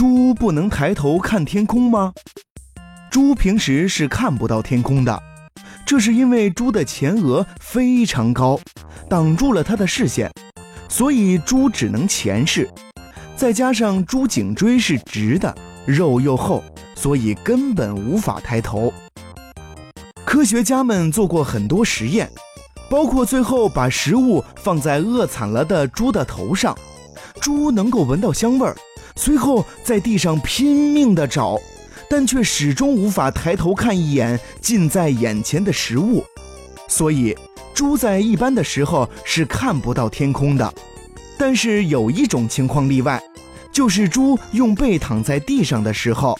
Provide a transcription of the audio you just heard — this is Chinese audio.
猪不能抬头看天空吗？猪平时是看不到天空的，这是因为猪的前额非常高，挡住了它的视线，所以猪只能前视。再加上猪颈椎是直的，肉又厚，所以根本无法抬头。科学家们做过很多实验，包括最后把食物放在饿惨了的猪的头上，猪能够闻到香味儿，随后在地上拼命地找。但却始终无法抬头看一眼近在眼前的食物，所以猪在一般的时候是看不到天空的。但是有一种情况例外，就是猪用背躺在地上的时候。